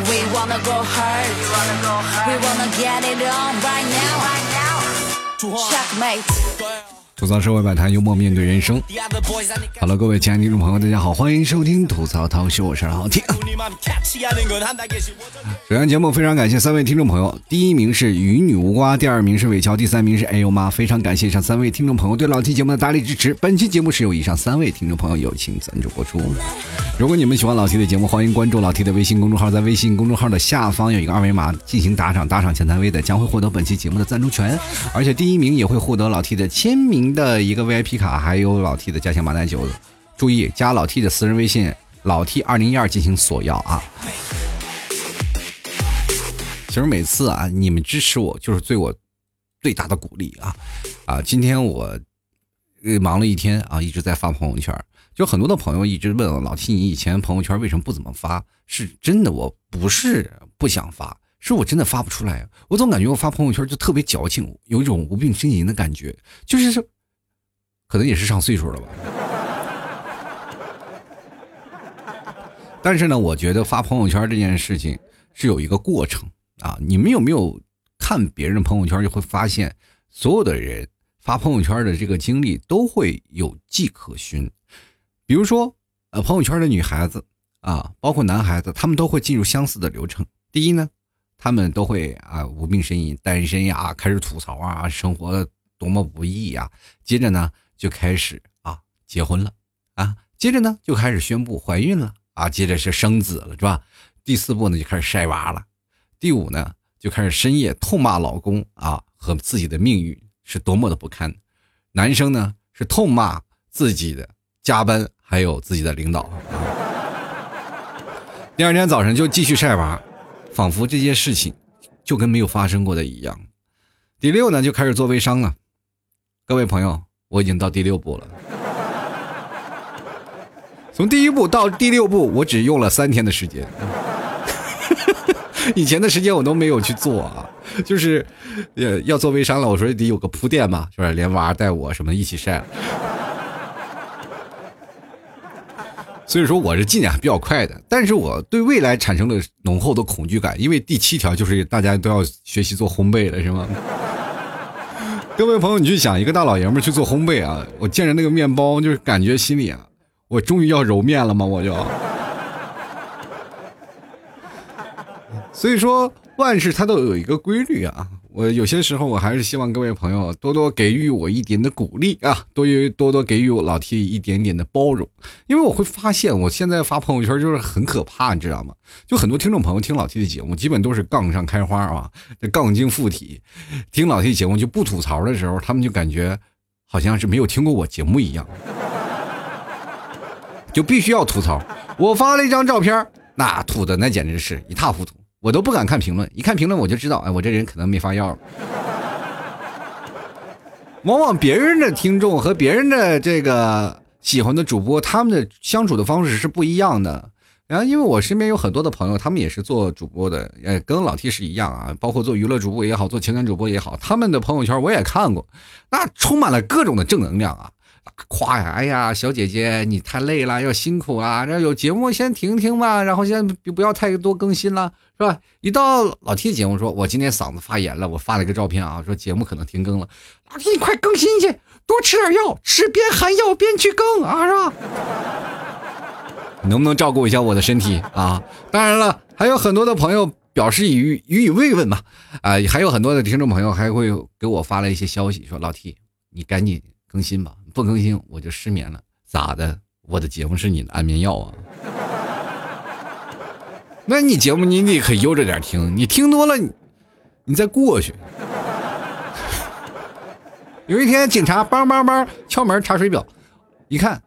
We wanna go hard. We wanna get it on right now. Checkmate. 吐槽社会百态，幽默面对人生。Hello，各位亲爱的听众朋友，大家好，欢迎收听吐槽涛秀，我是好听。首先节目非常感谢三位听众朋友，第一名是与女无瓜，第二名是伟乔，第三名是哎呦妈，非常感谢以上三位听众朋友对老 T 节目的大力支持。本期节目是由以上三位听众朋友友情赞助播出。如果你们喜欢老 T 的节目，欢迎关注老 T 的微信公众号，在微信公众号的下方有一个二维码进行打赏，打赏前三位的将会获得本期节目的赞助权，而且第一名也会获得老 T 的签名。的一个 VIP 卡，还有老 T 的家乡马奶酒，注意加老 T 的私人微信老 T 二零一二进行索要啊！其实每次啊，你们支持我就是对我最大的鼓励啊啊！今天我忙了一天啊，一直在发朋友圈，就很多的朋友一直问老七你以前朋友圈为什么不怎么发？是真的，我不是不想发。是我真的发不出来，我总感觉我发朋友圈就特别矫情，有一种无病呻吟的感觉，就是说，可能也是上岁数了吧。但是呢，我觉得发朋友圈这件事情是有一个过程啊。你们有没有看别人朋友圈，就会发现所有的人发朋友圈的这个经历都会有迹可循。比如说，呃，朋友圈的女孩子啊，包括男孩子，他们都会进入相似的流程。第一呢。他们都会啊无病呻吟，单身呀，开始吐槽啊，生活多么不易呀。接着呢，就开始啊结婚了啊，接着呢就开始宣布怀孕了啊，接着是生子了，是吧？第四步呢就开始晒娃了，第五呢就开始深夜痛骂老公啊和自己的命运是多么的不堪。男生呢是痛骂自己的加班，还有自己的领导。第二天早上就继续晒娃。仿佛这些事情就跟没有发生过的一样。第六呢，就开始做微商了。各位朋友，我已经到第六步了。从第一步到第六步，我只用了三天的时间。以前的时间我都没有去做啊，就是呃要做微商了，我说得有个铺垫嘛，是吧？连娃带我什么一起晒。所以说我是进展比较快的，但是我对未来产生了浓厚的恐惧感，因为第七条就是大家都要学习做烘焙了，是吗？各位朋友，你去想一个大老爷们去做烘焙啊，我见着那个面包，就是感觉心里啊，我终于要揉面了吗？我就，所以说万事它都有一个规律啊。我有些时候，我还是希望各位朋友多多给予我一点的鼓励啊，多于多多给予我老 T 一点点的包容，因为我会发现我现在发朋友圈就是很可怕，你知道吗？就很多听众朋友听老 T 的节目，基本都是杠上开花啊，这杠精附体。听老 T 节目就不吐槽的时候，他们就感觉好像是没有听过我节目一样，就必须要吐槽。我发了一张照片，那吐的那简直是一塌糊涂。我都不敢看评论，一看评论我就知道，哎，我这人可能没法要了。往往别人的听众和别人的这个喜欢的主播，他们的相处的方式是不一样的。然后，因为我身边有很多的朋友，他们也是做主播的，呃，跟老 T 是一样啊，包括做娱乐主播也好，做情感主播也好，他们的朋友圈我也看过，那充满了各种的正能量啊。夸呀！哎呀，小姐姐，你太累了，要辛苦啊。这有节目先停停吧，然后先不要太多更新了，是吧？一到老 T 节目，说我今天嗓子发炎了，我发了一个照片啊，说节目可能停更了。老 T，你快更新去，多吃点药，吃边含药边去更啊，是吧？能不能照顾一下我的身体啊？当然了，还有很多的朋友表示予予以慰问嘛，啊，还有很多的听众朋友还会给我发了一些消息，说老 T，你赶紧更新吧。不更新我就失眠了，咋的？我的节目是你的安眠药啊？那你节目你得可悠着点听，你听多了，你你再过去。有一天警察梆梆梆敲门查水表，一看，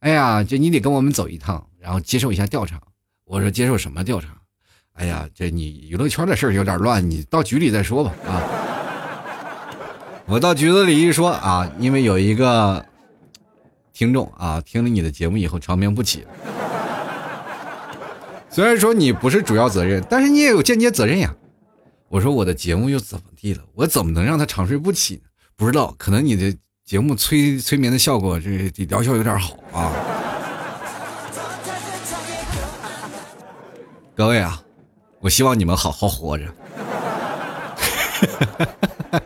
哎呀，这你得跟我们走一趟，然后接受一下调查。我说接受什么调查？哎呀，这你娱乐圈的事有点乱，你到局里再说吧。啊。我到局子里一说啊，因为有一个听众啊，听了你的节目以后长眠不起。虽然说你不是主要责任，但是你也有间接责任呀。我说我的节目又怎么地了？我怎么能让他长睡不起呢？不知道，可能你的节目催催眠的效果，这疗效有点好啊。各位啊，我希望你们好好活着，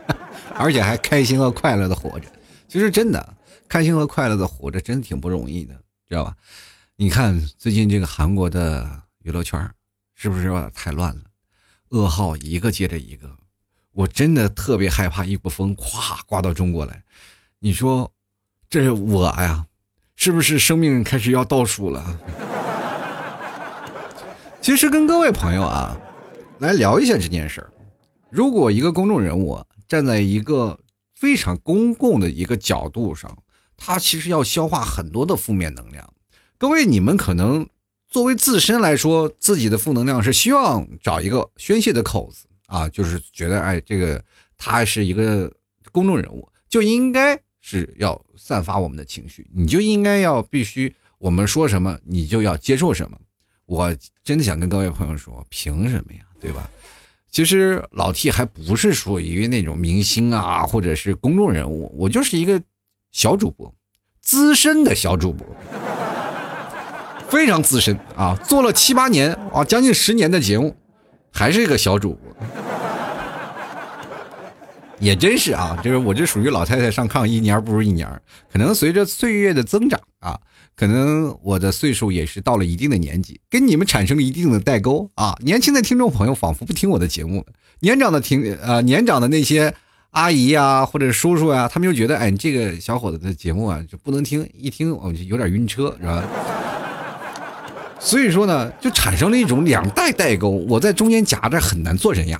而且还开心和快乐的活着。其实真的，开心和快乐的活着，真的挺不容易的，知道吧？你看最近这个韩国的娱乐圈，是不是有点太乱了？噩耗一个接着一个，我真的特别害怕一股风咵刮到中国来。你说，这我呀，是不是生命开始要倒数了？其实跟各位朋友啊，来聊一下这件事儿。如果一个公众人物站在一个非常公共的一个角度上，他其实要消化很多的负面能量。各位，你们可能作为自身来说，自己的负能量是希望找一个宣泄的口子啊，就是觉得哎，这个他是一个公众人物，就应该是要散发我们的情绪，你就应该要必须我们说什么，你就要接受什么。我真的想跟各位朋友说，凭什么呀？对吧？其实老 T 还不是属于那种明星啊，或者是公众人物，我就是一个小主播，资深的小主播，非常资深啊，做了七八年啊，将近十年的节目，还是一个小主播，也真是啊，就是我这属于老太太上炕，一年不如一年，可能随着岁月的增长啊。可能我的岁数也是到了一定的年纪，跟你们产生了一定的代沟啊。年轻的听众朋友仿佛不听我的节目，年长的听呃年长的那些阿姨呀或者叔叔呀，他们又觉得哎这个小伙子的节目啊就不能听，一听我就有点晕车是吧？所以说呢，就产生了一种两代代沟，我在中间夹着很难做人呀。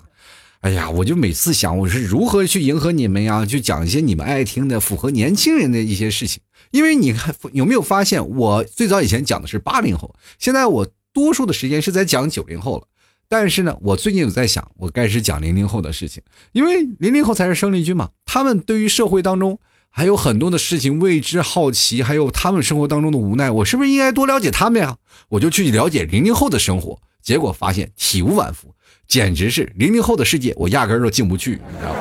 哎呀，我就每次想我是如何去迎合你们呀，去讲一些你们爱听的、符合年轻人的一些事情。因为你看有没有发现，我最早以前讲的是八零后，现在我多数的时间是在讲九零后了。但是呢，我最近有在想，我该是讲零零后的事情，因为零零后才是生力军嘛。他们对于社会当中还有很多的事情未知、好奇，还有他们生活当中的无奈，我是不是应该多了解他们呀？我就去了解零零后的生活，结果发现体无完肤。简直是零零后的世界，我压根儿都进不去，你知道吗？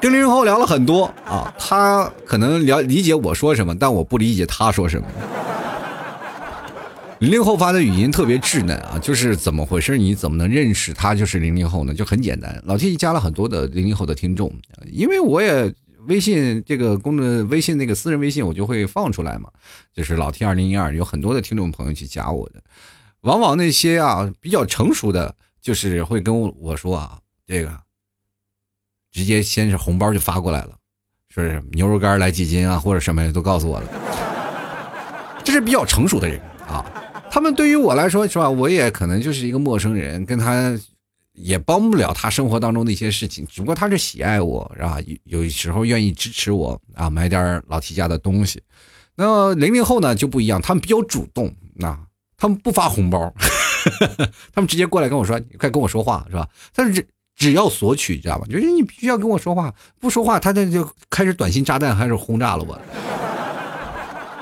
跟零零后聊了很多啊，他可能了理解我说什么，但我不理解他说什么。零零后发的语音特别稚嫩啊，就是怎么回事？你怎么能认识他就是零零后呢？就很简单，老 T 加了很多的零零后的听众，因为我也微信这个公众微信那个私人微信我就会放出来嘛，就是老 T 二零一二，有很多的听众朋友去加我的。往往那些啊比较成熟的，就是会跟我说啊，这个直接先是红包就发过来了，说是牛肉干来几斤啊，或者什么的都告诉我了。这是比较成熟的人啊，他们对于我来说是吧，我也可能就是一个陌生人，跟他也帮不了他生活当中的一些事情，只不过他是喜爱我，是吧？有时候愿意支持我啊，买点老提家的东西。那零零后呢就不一样，他们比较主动啊。他们不发红包，他们直接过来跟我说：“快跟我说话，是吧？”但是只要索取，知道吧？就是你必须要跟我说话，不说话，他这就开始短信炸弹，开始轰炸了我。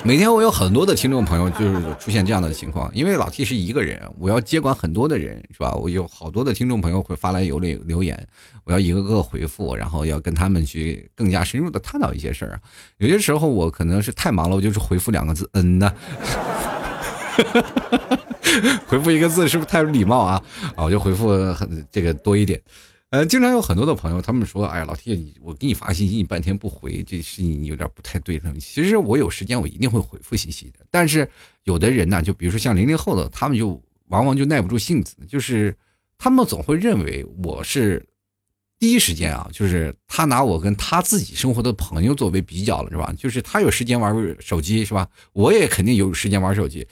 每天我有很多的听众朋友，就是出现这样的情况，因为老 T 是一个人，我要接管很多的人，是吧？我有好多的听众朋友会发来有留留言，我要一个个回复，然后要跟他们去更加深入的探讨一些事儿。有些时候我可能是太忙了，我就是回复两个字，嗯呐。回复一个字是不是太礼貌啊？啊，我就回复很这个多一点。呃，经常有很多的朋友，他们说：“哎呀，老铁，你我给你发信息，你半天不回，这事情有点不太对。”其实我有时间，我一定会回复信息的。但是有的人呢，就比如说像零零后的，他们就往往就耐不住性子，就是他们总会认为我是第一时间啊，就是他拿我跟他自己生活的朋友作为比较了，是吧？就是他有时间玩手机，是吧？我也肯定有时间玩手机。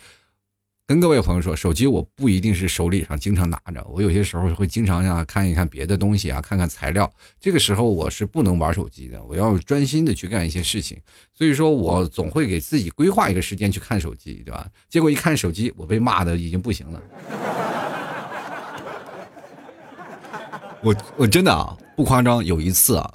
跟各位朋友说，手机我不一定是手里上经常拿着，我有些时候会经常啊看一看别的东西啊，看看材料。这个时候我是不能玩手机的，我要专心的去干一些事情。所以说我总会给自己规划一个时间去看手机，对吧？结果一看手机，我被骂的已经不行了。我我真的啊，不夸张，有一次啊，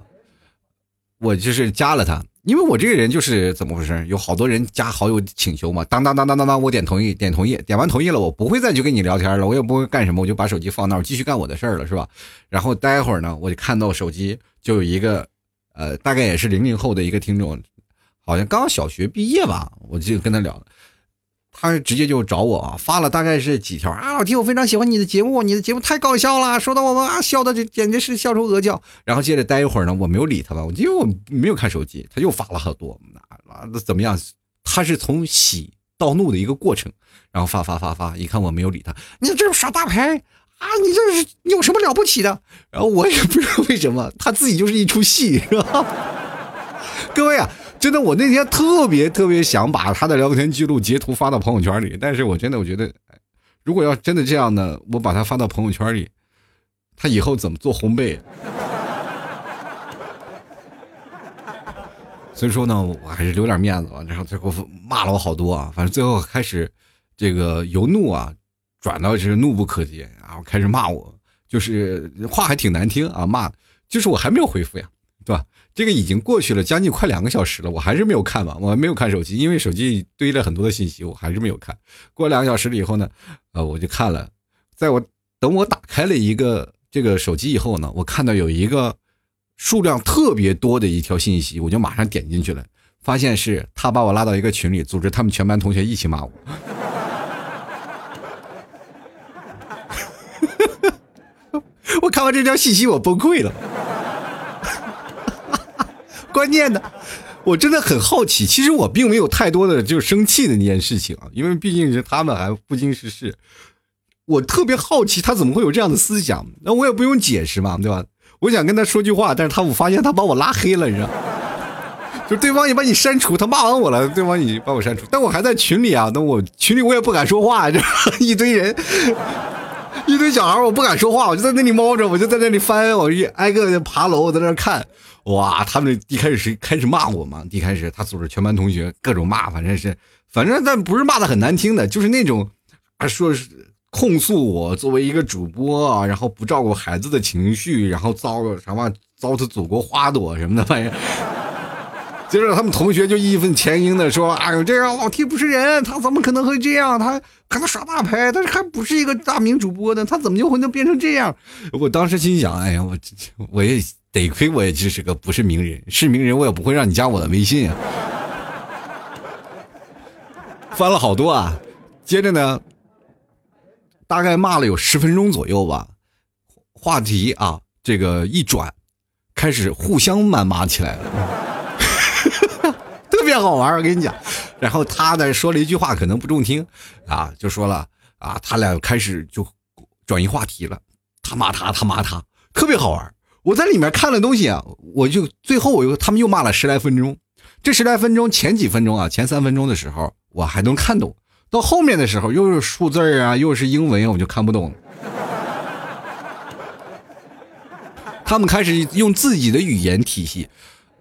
我就是加了他。因为我这个人就是怎么回事？有好多人加好友请求嘛，当当当当当当，我点同意，点同意，点完同意了，我不会再去跟你聊天了，我也不会干什么，我就把手机放那儿，继续干我的事儿了，是吧？然后待会儿呢，我就看到手机就有一个，呃，大概也是零零后的一个听众，好像刚小学毕业吧，我就跟他聊，他直接就找我啊，发了大概是几条啊，老弟，我非常喜欢你的节目，你的节目太搞笑了，说的我们啊笑的这简直是笑出鹅叫。然后接着待一会儿呢，我没有理他吧，因为我没有看手机，他又发了好多，啊，那怎么样？他是从喜到怒的一个过程，然后发发发发，一看我没有理他，你这是耍大牌啊？你这是你有什么了不起的？然后我也不知道为什么，他自己就是一出戏，是吧？各位啊。真的，我那天特别特别想把他的聊天记录截图发到朋友圈里，但是我真的我觉得，如果要真的这样呢，我把他发到朋友圈里，他以后怎么做烘焙？所以说呢，我还是留点面子吧。然后最后骂了我好多啊，反正最后开始这个由怒啊转到是怒不可遏，然后开始骂我，就是话还挺难听啊，骂就是我还没有回复呀，这个已经过去了将近快两个小时了，我还是没有看完，我还没有看手机，因为手机堆了很多的信息，我还是没有看。过两个小时了以后呢，呃，我就看了，在我等我打开了一个这个手机以后呢，我看到有一个数量特别多的一条信息，我就马上点进去了，发现是他把我拉到一个群里，组织他们全班同学一起骂我。我看完这条信息，我崩溃了。关键的，我真的很好奇。其实我并没有太多的就生气的那件事情啊，因为毕竟是他们还不经世事。我特别好奇他怎么会有这样的思想，那我也不用解释嘛，对吧？我想跟他说句话，但是他我发现他把我拉黑了，你知道？就对方也把你删除，他骂完我了，对方已经把我删除，但我还在群里啊，那我群里我也不敢说话，这 一堆人，一堆小孩，我不敢说话，我就在那里猫着，我就在那里翻，我一挨个爬楼，在那看。哇，他们一开始是开始骂我嘛？一开始他组织全班同学各种骂，反正是，反正但不是骂的很难听的，就是那种，啊，说是控诉我作为一个主播，然后不照顾孩子的情绪，然后糟什么糟蹋祖国花朵什么的玩意。接着他们同学就义愤填膺的说：“哎呦，这样老 T 不是人，他怎么可能会这样？他可能耍大牌，但是还不是一个大名主播呢，他怎么就会能变成这样？”我当时心想：“哎呀，我我也。”得亏我也只是个不是名人，是名人我也不会让你加我的微信啊。翻了好多啊，接着呢，大概骂了有十分钟左右吧，话题啊这个一转，开始互相谩骂起来了，别好玩我跟你讲。然后他呢说了一句话，可能不中听啊，就说了啊，他俩开始就转移话题了，他骂他，他骂他，特别好玩我在里面看了东西啊，我就最后我又他们又骂了十来分钟，这十来分钟前几分钟啊，前三分钟的时候我还能看懂，到后面的时候又是数字啊，又是英文，我就看不懂了。他们开始用自己的语言体系，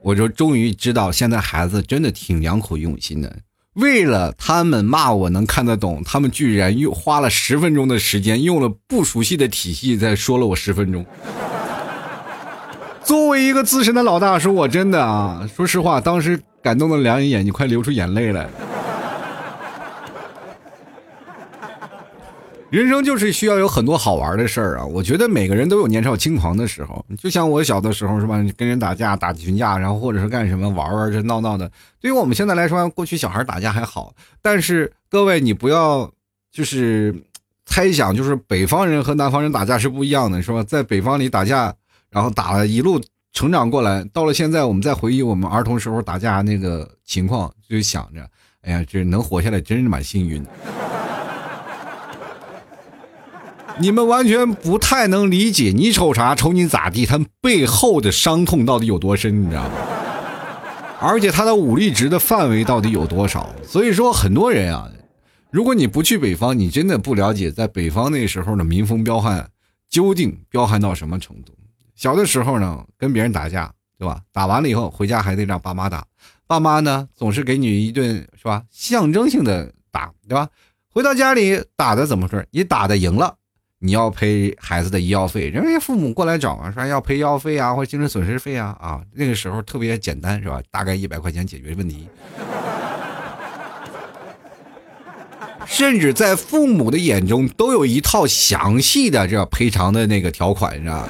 我就终于知道现在孩子真的挺良苦用心的。为了他们骂我能看得懂，他们居然又花了十分钟的时间，用了不熟悉的体系在说了我十分钟。作为一个资深的老大叔，我真的啊，说实话，当时感动的两眼眼睛快流出眼泪来。人生就是需要有很多好玩的事儿啊！我觉得每个人都有年少轻狂的时候，就像我小的时候是吧？跟人打架打群架，然后或者是干什么玩玩这闹闹的。对于我们现在来说，过去小孩打架还好，但是各位你不要就是猜想，就是北方人和南方人打架是不一样的，是吧？在北方里打架。然后打了一路成长过来，到了现在，我们再回忆我们儿童时候打架那个情况，就想着，哎呀，这能活下来真是蛮幸运的。你们完全不太能理解，你瞅啥？瞅你咋地？他背后的伤痛到底有多深？你知道吗？而且他的武力值的范围到底有多少？所以说，很多人啊，如果你不去北方，你真的不了解在北方那时候的民风彪悍究竟彪悍到什么程度。小的时候呢，跟别人打架，对吧？打完了以后回家还得让爸妈打，爸妈呢总是给你一顿，是吧？象征性的打，对吧？回到家里打的怎么说？你打的赢了，你要赔孩子的医药费，人家父母过来找啊，说要赔医药费啊，或者精神损失费啊，啊，那个时候特别简单，是吧？大概一百块钱解决问题，甚至在父母的眼中都有一套详细的这赔偿的那个条款，你知道吗？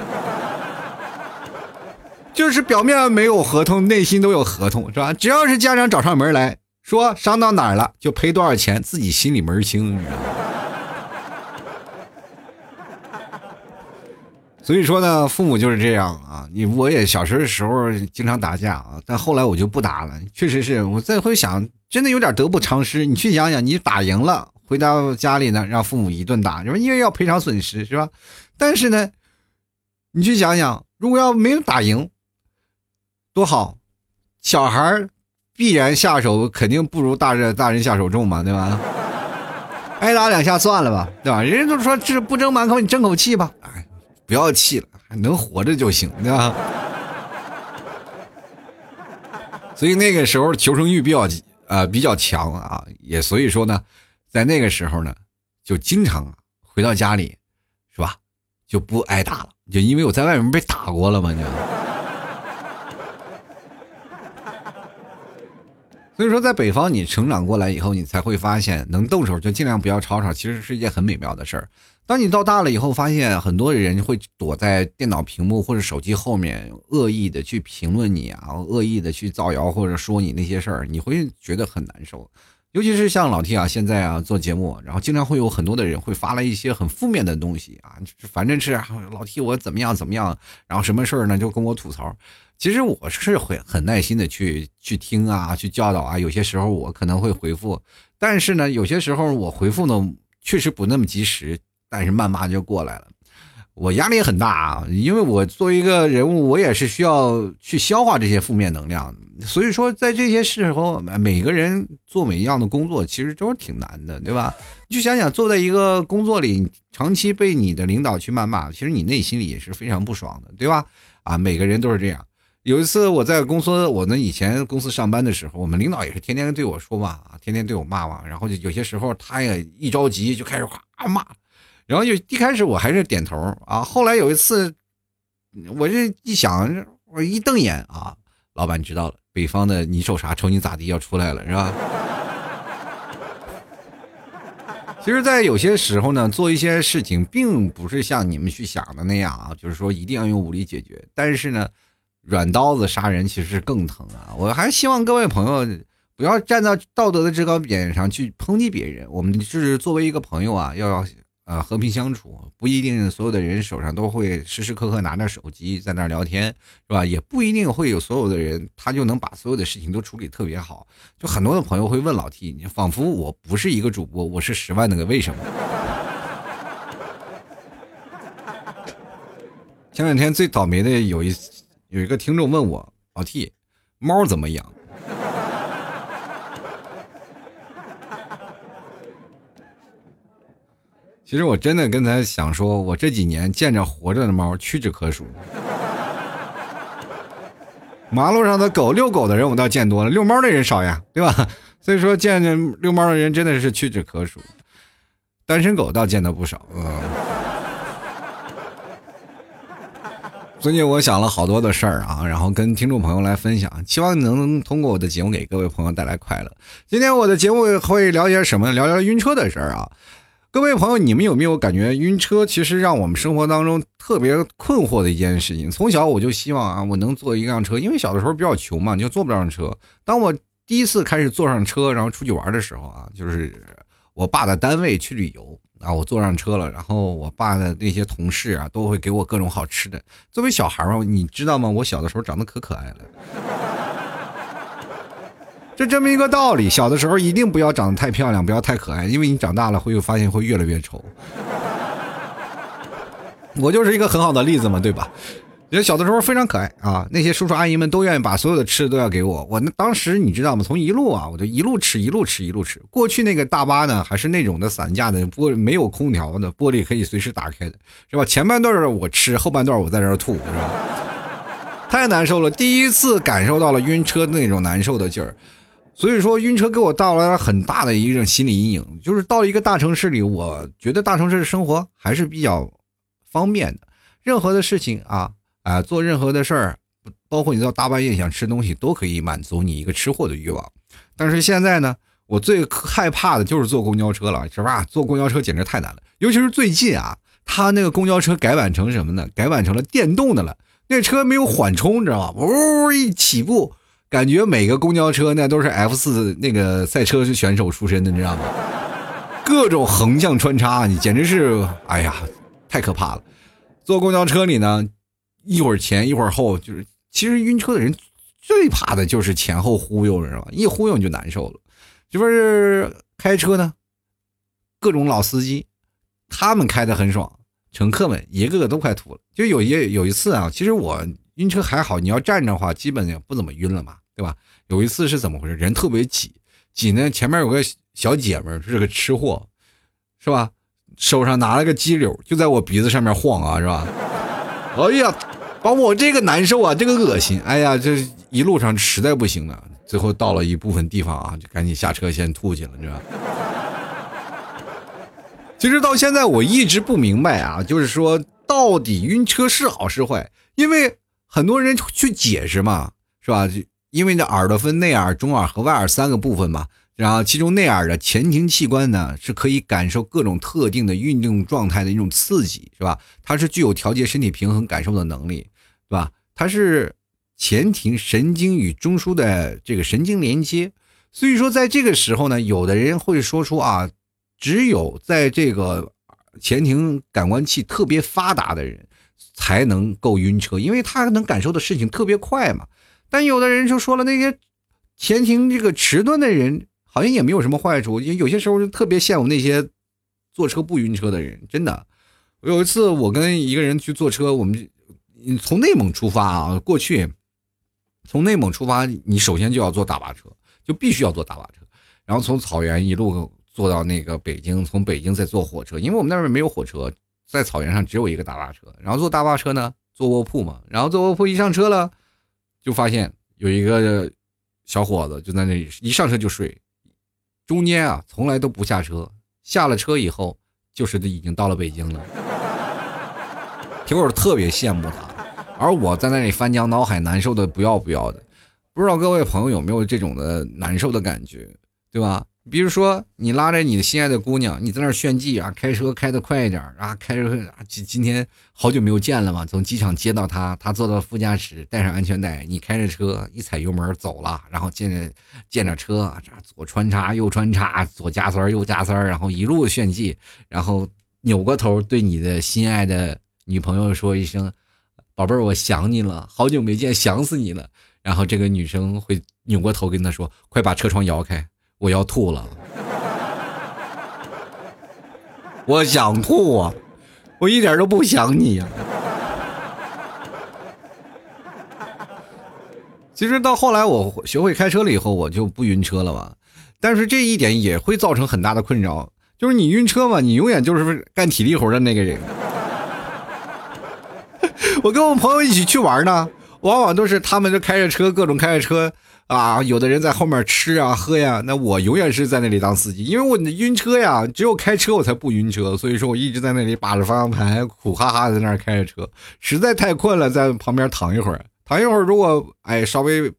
就是表面没有合同，内心都有合同，是吧？只要是家长找上门来说伤到哪儿了就赔多少钱，自己心里门清，你知道吗？所以说呢，父母就是这样啊。你我也小时候的时候经常打架啊，但后来我就不打了。确实是我再会想，真的有点得不偿失。你去想想，你打赢了，回到家里呢，让父母一顿打，因为要赔偿损失，是吧？但是呢，你去想想，如果要没有打赢，多好，小孩必然下手肯定不如大人大人下手重嘛，对吧？挨打两下算了吧，对吧？人家都说这不争满口，你争口气吧。哎。不要气了，能活着就行，对吧？所以那个时候求生欲比较啊比较强啊，也所以说呢，在那个时候呢，就经常回到家里，是吧？就不挨打了，就因为我在外面被打过了嘛，就。所以说，在北方你成长过来以后，你才会发现，能动手就尽量不要吵吵，其实是一件很美妙的事儿。当你到大了以后，发现很多人会躲在电脑屏幕或者手机后面，恶意的去评论你啊，恶意的去造谣或者说你那些事儿，你会觉得很难受。尤其是像老 T 啊，现在啊做节目，然后经常会有很多的人会发来一些很负面的东西啊，反正是老 T 我怎么样怎么样，然后什么事儿呢就跟我吐槽。其实我是会很耐心的去去听啊，去教导啊，有些时候我可能会回复，但是呢，有些时候我回复呢确实不那么及时。但是谩骂就过来了，我压力也很大啊，因为我作为一个人物，我也是需要去消化这些负面能量。所以说，在这些时候，每个人做每一样的工作，其实都是挺难的，对吧？你就想想，坐在一个工作里，长期被你的领导去谩骂，其实你内心里也是非常不爽的，对吧？啊，每个人都是这样。有一次我在公司，我呢以前公司上班的时候，我们领导也是天天对我说嘛，天天对我骂嘛，然后就有些时候他也一着急就开始哗骂。然后就一开始我还是点头啊，后来有一次，我这一想，我一瞪眼啊，老板知道了，北方的你瞅啥，瞅你咋地要出来了是吧？其实，在有些时候呢，做一些事情并不是像你们去想的那样啊，就是说一定要用武力解决。但是呢，软刀子杀人其实更疼啊！我还希望各位朋友不要站在道德的制高点上去抨击别人。我们就是作为一个朋友啊，要。啊，和平相处不一定所有的人手上都会时时刻刻拿着手机在那聊天，是吧？也不一定会有所有的人他就能把所有的事情都处理特别好。就很多的朋友会问老 T，你仿佛我不是一个主播，我是十万那个为什么？前两天最倒霉的有一有一个听众问我，老 T，猫怎么养？其实我真的跟他想说，我这几年见着活着的猫屈指可数。马路上的狗遛狗的人我倒见多了，遛猫的人少呀，对吧？所以说见见遛猫的人真的是屈指可数。单身狗倒见得不少。嗯。最近我想了好多的事儿啊，然后跟听众朋友来分享，希望能通过我的节目给各位朋友带来快乐。今天我的节目会聊些什么？聊聊晕车的事儿啊。各位朋友，你们有没有感觉晕车其实让我们生活当中特别困惑的一件事情？从小我就希望啊，我能坐一辆车，因为小的时候比较穷嘛，就坐不上车。当我第一次开始坐上车，然后出去玩的时候啊，就是我爸的单位去旅游啊，我坐上车了，然后我爸的那些同事啊，都会给我各种好吃的。作为小孩儿你知道吗？我小的时候长得可可爱了。就这么一个道理，小的时候一定不要长得太漂亮，不要太可爱，因为你长大了会发现会越来越丑。我就是一个很好的例子嘛，对吧？人小的时候非常可爱啊，那些叔叔阿姨们都愿意把所有的吃的都要给我。我那当时你知道吗？从一路啊，我就一路吃，一路吃，一路吃。过去那个大巴呢，还是那种的散架的玻没有空调的，玻璃可以随时打开的，是吧？前半段我吃，后半段我在这吐，是吧？太难受了，第一次感受到了晕车那种难受的劲儿。所以说，晕车给我带来了很大的一种心理阴影。就是到一个大城市里，我觉得大城市的生活还是比较方便的，任何的事情啊，啊，做任何的事儿，包括你到大半夜想吃东西，都可以满足你一个吃货的欲望。但是现在呢，我最害怕的就是坐公交车了，是吧？坐公交车简直太难了，尤其是最近啊，他那个公交车改版成什么呢？改版成了电动的了，那车没有缓冲，你知道吧？呜一起步。感觉每个公交车那都是 F 四那个赛车选手出身的，你知道吗？各种横向穿插，你简直是哎呀，太可怕了。坐公交车里呢，一会儿前一会儿后，就是其实晕车的人最怕的就是前后忽悠，知道吧？一忽悠你就难受了。这不是开车呢，各种老司机，他们开的很爽，乘客们一个个都快吐了。就有一有一次啊，其实我晕车还好，你要站着的话，基本也不怎么晕了嘛，对吧？有一次是怎么回事？人特别挤，挤呢，前面有个小姐们是个吃货，是吧？手上拿了个鸡柳，就在我鼻子上面晃啊，是吧？哎呀，把我这个难受啊，这个恶心，哎呀，这一路上实在不行了。最后到了一部分地方啊，就赶紧下车先吐去了，知道吧？其实到现在我一直不明白啊，就是说到底晕车是好是坏？因为很多人去解释嘛，是吧？因为这耳朵分内耳、中耳和外耳三个部分嘛，然后其中内耳的前庭器官呢是可以感受各种特定的运动状态的一种刺激，是吧？它是具有调节身体平衡感受的能力，对吧？它是。前庭神经与中枢的这个神经连接，所以说在这个时候呢，有的人会说出啊，只有在这个前庭感官器特别发达的人才能够晕车，因为他能感受的事情特别快嘛。但有的人就说了，那些前庭这个迟钝的人好像也没有什么坏处，有些时候就特别羡慕那些坐车不晕车的人。真的，有一次我跟一个人去坐车，我们从内蒙出发啊，过去。从内蒙出发，你首先就要坐大巴车，就必须要坐大巴车，然后从草原一路坐到那个北京，从北京再坐火车，因为我们那边没有火车，在草原上只有一个大巴车，然后坐大巴车呢，坐卧铺嘛，然后坐卧铺一上车了，就发现有一个小伙子就在那里一上车就睡，中间啊从来都不下车，下了车以后就是已经到了北京了，结果特别羡慕他。而我在那里翻江倒海，难受的不要不要的，不知道各位朋友有没有这种的难受的感觉，对吧？比如说你拉着你的心爱的姑娘，你在那炫技啊，开车开的快一点啊，开车今今天好久没有见了嘛，从机场接到她，她坐到副驾驶，带上安全带，你开着车一踩油门走了，然后见着见着车，左穿插右穿插，左加塞右加塞，然后一路炫技，然后扭过头对你的心爱的女朋友说一声。宝贝儿，我想你了，好久没见，想死你了。然后这个女生会扭过头跟他说：“快把车窗摇开，我要吐了。”我想吐啊，我一点都不想你呀。其实到后来我学会开车了以后，我就不晕车了嘛。但是这一点也会造成很大的困扰，就是你晕车嘛，你永远就是干体力活的那个人。我跟我朋友一起去玩呢，往往都是他们就开着车，各种开着车啊，有的人在后面吃啊喝呀，那我永远是在那里当司机，因为我晕车呀，只有开车我才不晕车，所以说我一直在那里把着方向盘，苦哈哈在那儿开着车，实在太困了，在旁边躺一会儿，躺一会儿，如果哎稍微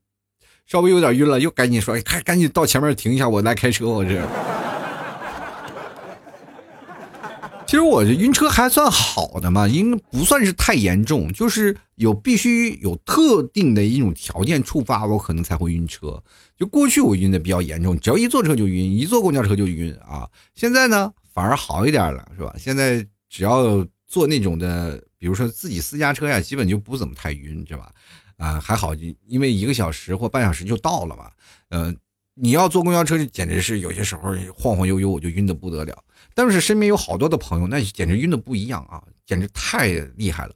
稍微有点晕了，又赶紧说，哎，赶紧到前面停一下，我来开车，我这。其实我这晕车还算好的嘛，应不算是太严重，就是有必须有特定的一种条件触发，我可能才会晕车。就过去我晕的比较严重，只要一坐车就晕，一坐公交车就晕啊。现在呢反而好一点了，是吧？现在只要坐那种的，比如说自己私家车呀，基本就不怎么太晕，是吧？啊，还好，因为一个小时或半小时就到了嘛。嗯，你要坐公交车，简直是有些时候晃晃悠悠，我就晕的不得了。但是身边有好多的朋友，那简直晕的不一样啊，简直太厉害了。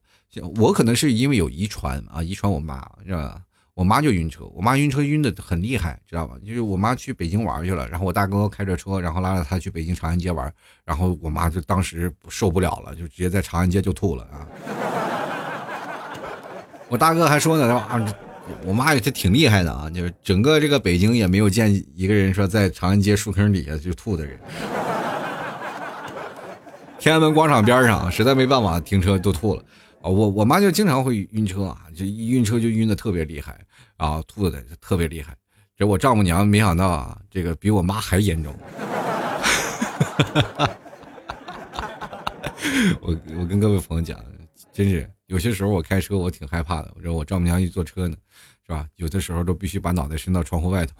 我可能是因为有遗传啊，遗传我妈，是吧？我妈就晕车，我妈晕车晕的很厉害，知道吧？就是我妈去北京玩去了，然后我大哥开着车，然后拉着她去北京长安街玩，然后我妈就当时受不了了，就直接在长安街就吐了啊。我大哥还说呢，他说啊，我妈也挺厉害的啊，就是整个这个北京也没有见一个人说在长安街树坑底下就吐的人。天安门广场边上，实在没办法停车都吐了啊！我我妈就经常会晕车啊，就一晕车就晕的特别厉害啊，吐的特别厉害。这我丈母娘没想到啊，这个比我妈还严重。我我跟各位朋友讲，真是有些时候我开车我挺害怕的，我说我丈母娘一坐车呢，是吧？有的时候都必须把脑袋伸到窗户外头。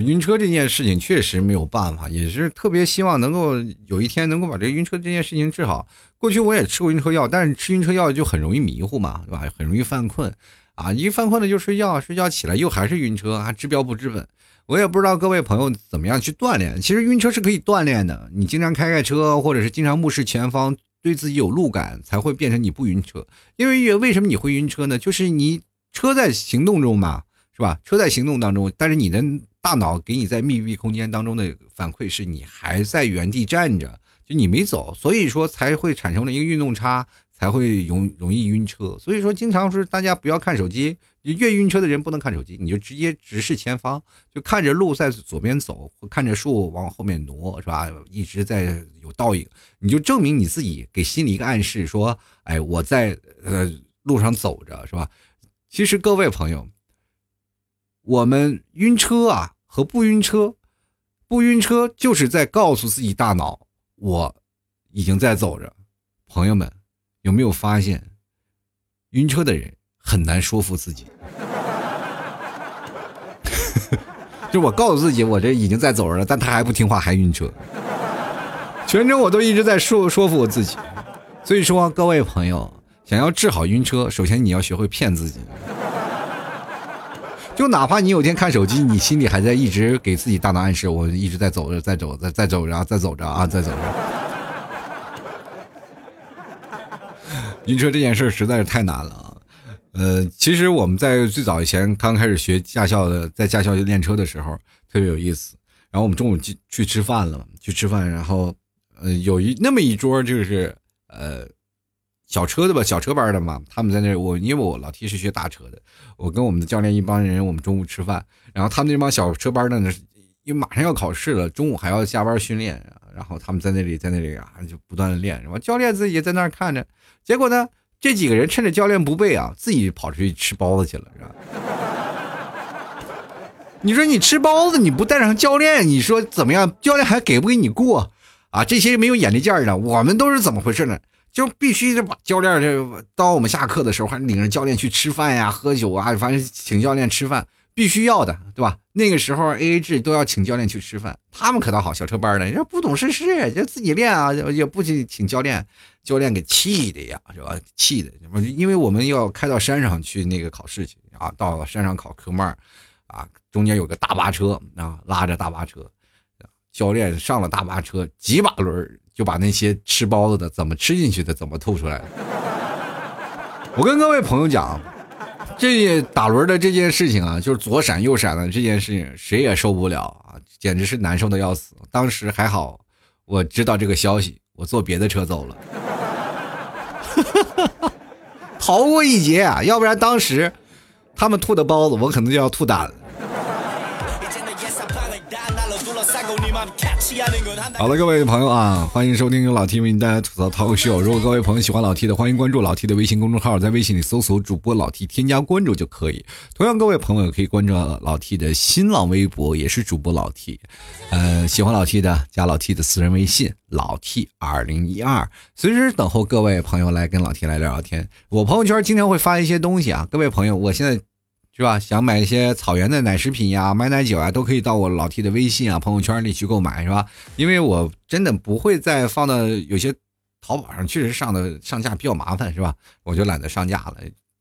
晕车这件事情确实没有办法，也是特别希望能够有一天能够把这个晕车这件事情治好。过去我也吃过晕车药，但是吃晕车药就很容易迷糊嘛，对吧？很容易犯困，啊，一犯困了就睡觉，睡觉起来又还是晕车，还治标不治本。我也不知道各位朋友怎么样去锻炼。其实晕车是可以锻炼的，你经常开开车，或者是经常目视前方，对自己有路感，才会变成你不晕车。因为为什么你会晕车呢？就是你车在行动中嘛，是吧？车在行动当中，但是你的。大脑给你在密闭空间当中的反馈是你还在原地站着，就你没走，所以说才会产生了一个运动差，才会容容易晕车。所以说，经常是大家不要看手机，越晕车的人不能看手机，你就直接直视前方，就看着路在左边走，看着树往后面挪，是吧？一直在有倒影，你就证明你自己给心里一个暗示，说，哎，我在呃路上走着，是吧？其实各位朋友。我们晕车啊，和不晕车，不晕车就是在告诉自己大脑，我已经在走着。朋友们，有没有发现，晕车的人很难说服自己？就我告诉自己，我这已经在走着了，但他还不听话，还晕车。全程我都一直在说说服我自己。所以说，各位朋友，想要治好晕车，首先你要学会骗自己。就哪怕你有天看手机，你心里还在一直给自己大脑暗示，我一直在走着，在走，在在走着，在走着啊，在走着。晕车 这件事实在是太难了啊！呃，其实我们在最早以前刚开始学驾校的，在驾校练车的时候特别有意思。然后我们中午去去吃饭了，去吃饭，然后呃，有一那么一桌就是呃。小车的吧，小车班的嘛，他们在那我因为我老提是学大车的，我跟我们的教练一帮人，我们中午吃饭，然后他们那帮小车班的呢，因为马上要考试了，中午还要加班训练，然后他们在那里在那里啊，就不断的练，是吧？教练自己在那看着，结果呢，这几个人趁着教练不备啊，自己跑出去吃包子去了，是吧？你说你吃包子你不带上教练，你说怎么样？教练还给不给你过啊？这些没有眼力见儿的，我们都是怎么回事呢？就必须得把教练这，当我们下课的时候，还领着教练去吃饭呀、喝酒啊，反正请教练吃饭必须要的，对吧？那个时候 A A 制都要请教练去吃饭，他们可倒好，小车班的，人家不懂事事，就自己练啊，也不去请教练，教练给气的呀，是吧？气的，因为我们要开到山上去那个考试去啊，到山上考科目二，啊，中间有个大巴车啊，拉着大巴车，教练上了大巴车，几把轮就把那些吃包子的怎么吃进去的，怎么吐出来的。我跟各位朋友讲，这打轮的这件事情啊，就是左闪右闪的这件事情，谁也受不了啊，简直是难受的要死。当时还好，我知道这个消息，我坐别的车走了，逃过一劫啊！要不然当时他们吐的包子，我可能就要吐胆了。好了，各位朋友啊，欢迎收听由老 T 为您带来吐槽涛秀。如果各位朋友喜欢老 T 的，欢迎关注老 T 的微信公众号，在微信里搜索主播老 T，添加关注就可以。同样，各位朋友可以关注老 T 的新浪微博，也是主播老 T。呃，喜欢老 T 的，加老 T 的私人微信老 T 二零一二，随时等候各位朋友来跟老 T 来聊聊天。我朋友圈经常会发一些东西啊，各位朋友，我现在。是吧？想买一些草原的奶食品呀，买奶酒啊，都可以到我老 T 的微信啊、朋友圈里去购买，是吧？因为我真的不会再放到有些淘宝上，确实上的上架比较麻烦，是吧？我就懒得上架了，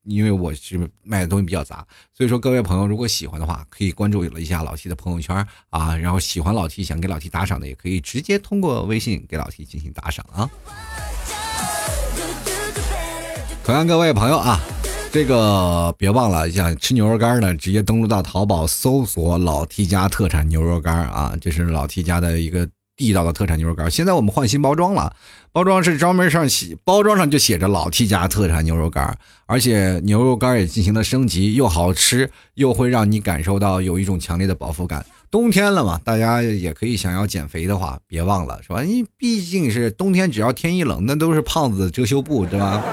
因为我是卖的东西比较杂。所以说，各位朋友如果喜欢的话，可以关注一下老 T 的朋友圈啊。然后喜欢老 T 想给老 T 打赏的，也可以直接通过微信给老 T 进行打赏啊。同样，各位朋友啊。这个别忘了，想吃牛肉干呢，直接登录到淘宝搜索“老 T 家特产牛肉干”啊，这是老 T 家的一个地道的特产牛肉干。现在我们换新包装了，包装是专门上写，包装上就写着“老 T 家特产牛肉干”，而且牛肉干也进行了升级，又好吃，又会让你感受到有一种强烈的饱腹感。冬天了嘛，大家也可以想要减肥的话，别忘了是吧？因为毕竟是冬天，只要天一冷，那都是胖子遮羞布，对吧？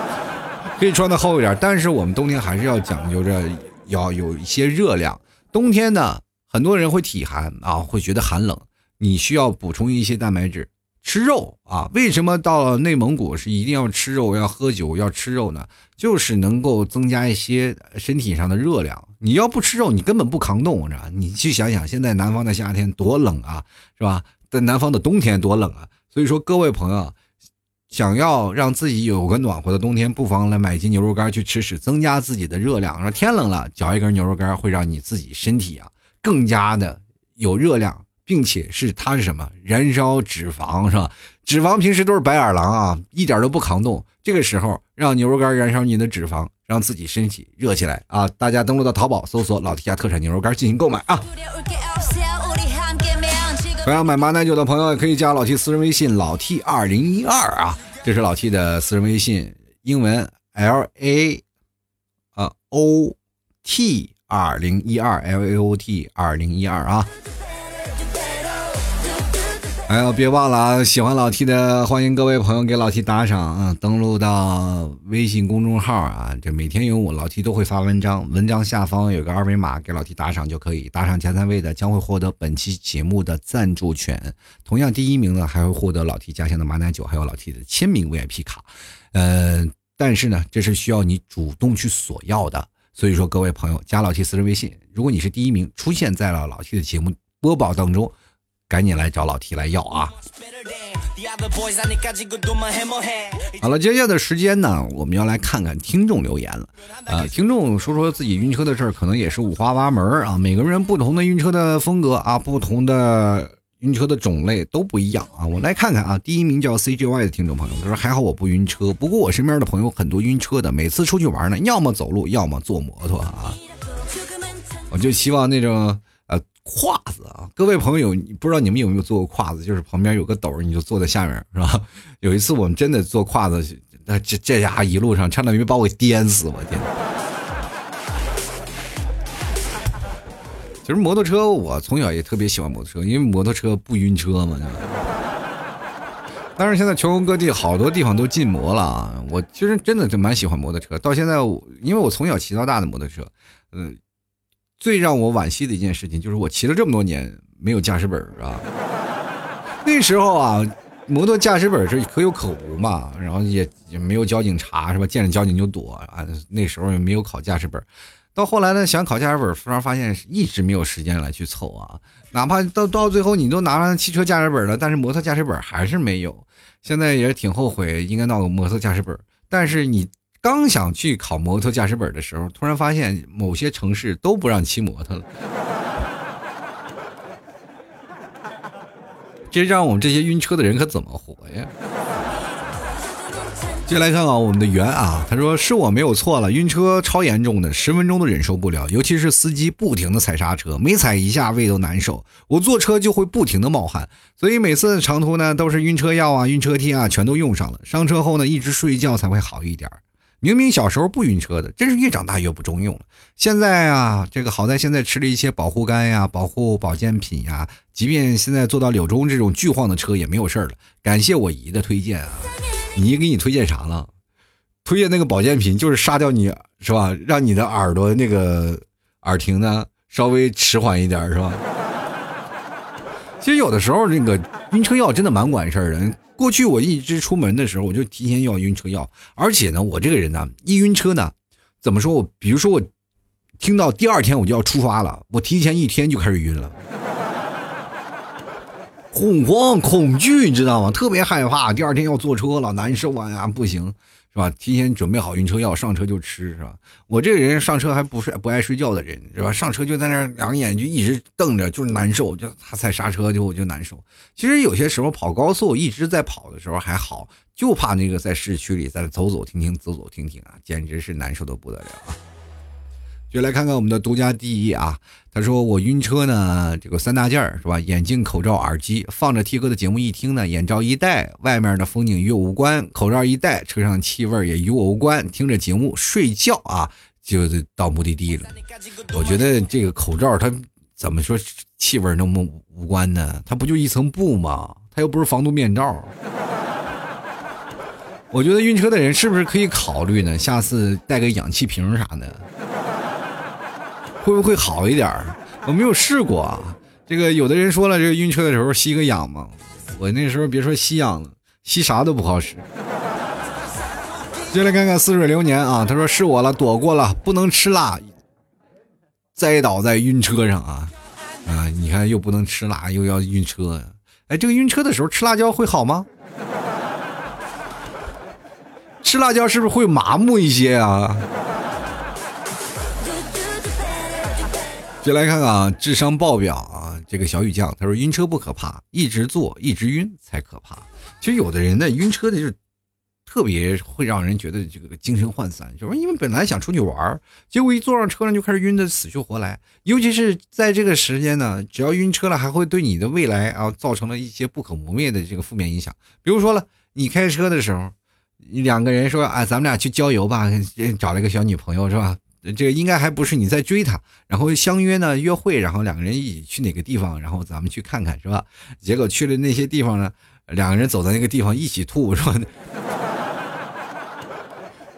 可以穿的厚一点，但是我们冬天还是要讲究着要有一些热量。冬天呢，很多人会体寒啊，会觉得寒冷，你需要补充一些蛋白质。吃肉啊。为什么到内蒙古是一定要吃肉、要喝酒、要吃肉呢？就是能够增加一些身体上的热量。你要不吃肉，你根本不抗冻，是吧？你去想想，现在南方的夏天多冷啊，是吧？在南方的冬天多冷啊。所以说，各位朋友，想要让自己有个暖和的冬天，不妨来买斤牛肉干去吃吃，增加自己的热量。说天冷了，嚼一根牛肉干会让你自己身体啊更加的有热量，并且是它是什么？燃烧脂肪，是吧？脂肪平时都是白眼狼啊，一点都不抗冻。这个时候让牛肉干燃烧你的脂肪，让自己身体热起来啊！大家登录到淘宝搜索“老 T 家特产牛肉干”进行购买啊！想要买马奶酒的朋友可以加老 T 私人微信“老 T 二零一二”啊，这是老 T 的私人微信，英文 L A 啊 O T 二零一二 L A O T 二零一二啊。哎呦，别忘了啊！喜欢老 T 的，欢迎各位朋友给老 T 打赏啊！登录到微信公众号啊，这每天有我老 T 都会发文章，文章下方有个二维码，给老 T 打赏就可以。打赏前三位的将会获得本期节目的赞助权，同样第一名呢还会获得老 T 家乡的马奶酒，还有老 T 的签名 VIP 卡。呃，但是呢，这是需要你主动去索要的。所以说，各位朋友加老 T 私人微信，如果你是第一名，出现在了老 T 的节目播报当中。赶紧来找老 T 来要啊！好了，接下来的时间呢，我们要来看看听众留言了。啊，听众说说自己晕车的事儿，可能也是五花八门啊。每个人不同的晕车的风格啊，不同的晕车的种类都不一样啊。我来看看啊，第一名叫 CJY 的听众朋友，他说还好我不晕车，不过我身边的朋友很多晕车的，每次出去玩呢，要么走路，要么坐摩托啊。我就希望那种。胯子啊，各位朋友，不知道你们有没有坐过胯子？就是旁边有个斗，你就坐在下面，是吧？有一次我们真的坐胯子，那这这家一路上差点没把我给颠死，我天！其实摩托车，我从小也特别喜欢摩托车，因为摩托车不晕车嘛。但是现在全国各地好多地方都禁摩了啊！我其实真的就蛮喜欢摩托车，到现在，因为我从小骑到大的摩托车，嗯。最让我惋惜的一件事情，就是我骑了这么多年没有驾驶本啊。那时候啊，摩托驾驶本是可有可无嘛，然后也也没有交警查是吧？见着交警就躲啊。那时候也没有考驾驶本，到后来呢，想考驾驶本，突然发现一直没有时间来去凑啊。哪怕到到最后你都拿上汽车驾驶本了，但是摩托驾驶本还是没有。现在也挺后悔，应该闹个摩托驾驶本，但是你。刚想去考摩托驾驶本的时候，突然发现某些城市都不让骑摩托了，这让我们这些晕车的人可怎么活呀？接下来看看我们的圆啊，他说是我没有错了，晕车超严重的，十分钟都忍受不了，尤其是司机不停的踩刹车，每踩一下胃都难受，我坐车就会不停的冒汗，所以每次长途呢都是晕车药啊、晕车贴啊全都用上了，上车后呢一直睡觉才会好一点。明明小时候不晕车的，真是越长大越不中用了。现在啊，这个好在现在吃了一些保护肝呀、保护保健品呀，即便现在坐到柳州这种巨晃的车也没有事了。感谢我姨的推荐啊！你姨给你推荐啥了？推荐那个保健品就是杀掉你是吧？让你的耳朵那个耳听呢稍微迟缓一点是吧？其实有的时候那个晕车药真的蛮管事儿的。过去我一直出门的时候，我就提前要晕车药，而且呢，我这个人呢，一晕车呢，怎么说？我比如说我听到第二天我就要出发了，我提前一天就开始晕了，恐慌、恐惧，你知道吗？特别害怕，第二天要坐车了，难受啊呀，不行。是吧？提前准备好晕车药，上车就吃，是吧？我这个人上车还不睡不爱睡觉的人，是吧？上车就在那两眼就一直瞪着，就是难受，就他踩刹车就我就难受。其实有些时候跑高速一直在跑的时候还好，就怕那个在市区里在走走停停走走停停啊，简直是难受的不得了！就来看看我们的独家第一啊，他说我晕车呢，这个三大件是吧？眼镜、口罩、耳机，放着 T 哥的节目一听呢，眼罩一戴，外面的风景与我无关；口罩一戴，车上气味也与我无关。听着节目睡觉啊，就到目的地了。我觉得这个口罩它怎么说气味那么无关呢？它不就一层布吗？它又不是防毒面罩。我觉得晕车的人是不是可以考虑呢？下次带个氧气瓶啥的。会不会好一点我没有试过啊。这个有的人说了，这个晕车的时候吸个氧嘛，我那时候别说吸氧了，吸啥都不好使。接来看看似水流年啊，他说是我了，躲过了，不能吃辣，栽倒在晕车上啊啊！你看又不能吃辣，又要晕车，哎，这个晕车的时候吃辣椒会好吗？吃辣椒是不是会麻木一些啊？就来看看啊，智商爆表啊！这个小雨酱他说晕车不可怕，一直坐一直晕才可怕。其实有的人呢，晕车的就特别会让人觉得这个精神涣散，就是因为本来想出去玩结果一坐上车上就开始晕的死去活来。尤其是在这个时间呢，只要晕车了，还会对你的未来啊造成了一些不可磨灭的这个负面影响。比如说了，你开车的时候，两个人说啊，咱们俩去郊游吧，找了一个小女朋友是吧？这个应该还不是你在追她，然后相约呢约会，然后两个人一起去哪个地方，然后咱们去看看是吧？结果去了那些地方呢，两个人走在那个地方一起吐是吧？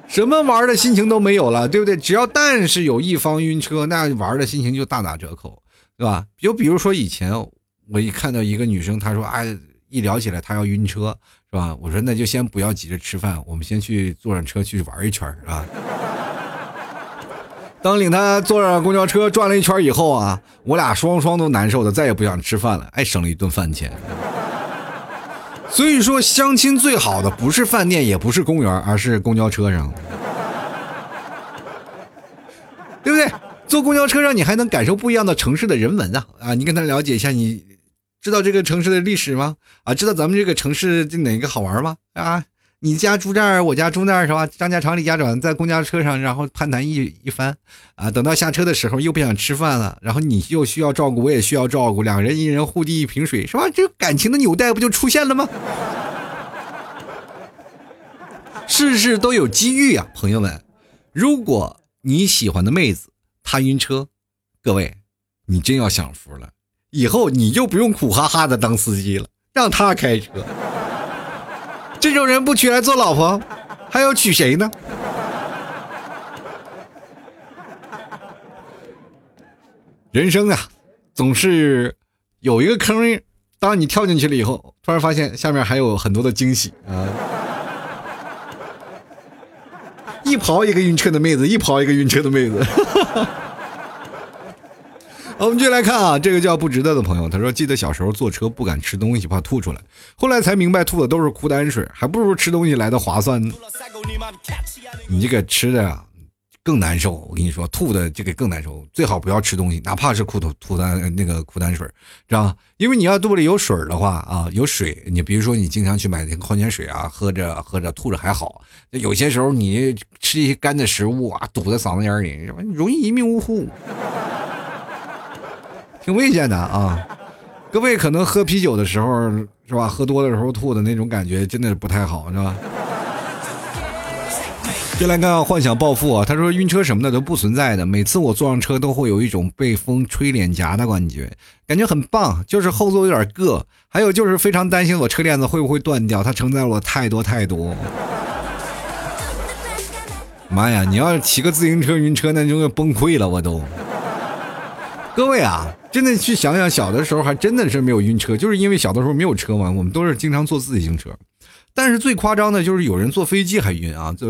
什么玩的心情都没有了，对不对？只要但是有一方晕车，那玩的心情就大打折扣，对吧？就比如说以前我一看到一个女生，她说哎，一聊起来她要晕车，是吧？我说那就先不要急着吃饭，我们先去坐上车去玩一圈，是吧？当领他坐上公交车转了一圈以后啊，我俩双双都难受的，再也不想吃饭了，哎，省了一顿饭钱。所以说，相亲最好的不是饭店，也不是公园，而是公交车上，对不对？坐公交车上，你还能感受不一样的城市的人文啊！啊，你跟他了解一下，你知道这个城市的历史吗？啊，知道咱们这个城市哪个好玩吗？啊？你家住这儿，我家住那儿，是吧？张家长李家短，在公交车上，然后攀谈一一番，啊，等到下车的时候又不想吃饭了，然后你又需要照顾，我也需要照顾，两人一人互递一瓶水，是吧？这感情的纽带不就出现了吗？事事都有机遇啊，朋友们！如果你喜欢的妹子她晕车，各位，你真要享福了，以后你就不用苦哈哈的当司机了，让她开车。这种人不娶来做老婆，还要娶谁呢？人生啊，总是有一个坑，当你跳进去了以后，突然发现下面还有很多的惊喜啊！一刨一个晕车的妹子，一刨一个晕车的妹子。我们继续来看啊，这个叫不值得的朋友，他说：“记得小时候坐车不敢吃东西，怕吐出来，后来才明白吐的都是苦胆水，还不如吃东西来的划算呢。你这个吃的啊更难受，我跟你说，吐的这个更难受，最好不要吃东西，哪怕是苦吐吐胆那个苦胆水，知道因为你要肚里有水的话啊，有水，你比如说你经常去买那个矿泉水啊，喝着喝着吐着还好，有些时候你吃一些干的食物啊，堵在嗓子眼里，容易一命呜呼。”挺危险的啊！各位可能喝啤酒的时候是吧？喝多的时候吐的那种感觉真的是不太好，是吧？就来看幻想暴富啊！他说晕车什么的都不存在的，每次我坐上车都会有一种被风吹脸颊的感觉，感觉很棒。就是后座有点硌，还有就是非常担心我车链子会不会断掉，它承载了我太多太多。妈呀！你要是骑个自行车晕车，那就要崩溃了，我都。各位啊，真的去想想，小的时候还真的是没有晕车，就是因为小的时候没有车嘛，我们都是经常坐自行车。但是最夸张的就是有人坐飞机还晕啊！就